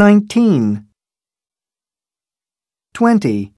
19 20